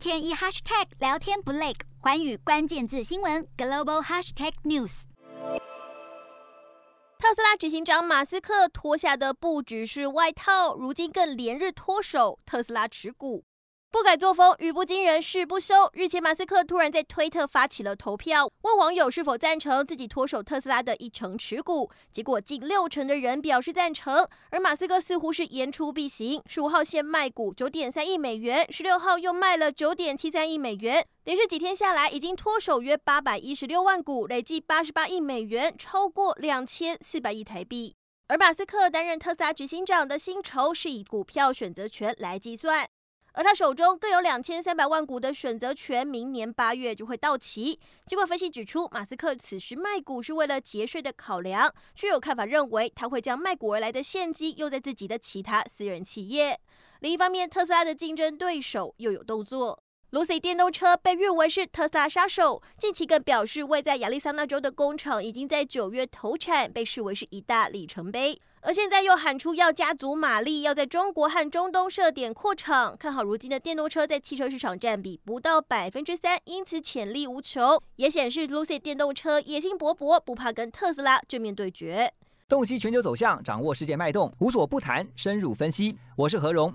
天一 hashtag 聊天不累，环宇关键字新闻 global hashtag news。特斯拉执行长马斯克脱下的不只是外套，如今更连日脱手特斯拉持股。不改作风，语不惊人誓不休。日前，马斯克突然在推特发起了投票，问网友是否赞成自己脱手特斯拉的一成持股。结果近六成的人表示赞成，而马斯克似乎是言出必行。十五号先卖股九点三亿美元，十六号又卖了九点七三亿美元，连续几天下来，已经脱手约八百一十六万股，累计八十八亿美元，超过两千四百亿台币。而马斯克担任特斯拉执行长的薪酬是以股票选择权来计算。而他手中更有两千三百万股的选择权，明年八月就会到期。尽管分析指出，马斯克此时卖股是为了节税的考量，却有看法认为他会将卖股而来的现金用在自己的其他私人企业。另一方面，特斯拉的竞争对手又有动作。Lucy 电动车被誉为是特斯拉杀手，近期更表示，位在亚利桑那州的工厂已经在九月投产，被视为是一大里程碑。而现在又喊出要加足马力，要在中国和中东设点扩厂，看好如今的电动车在汽车市场占比不到百分之三，因此潜力无穷，也显示 Lucy 电动车野心勃勃，不怕跟特斯拉正面对决。洞悉全球走向，掌握世界脉动，无所不谈，深入分析。我是何荣。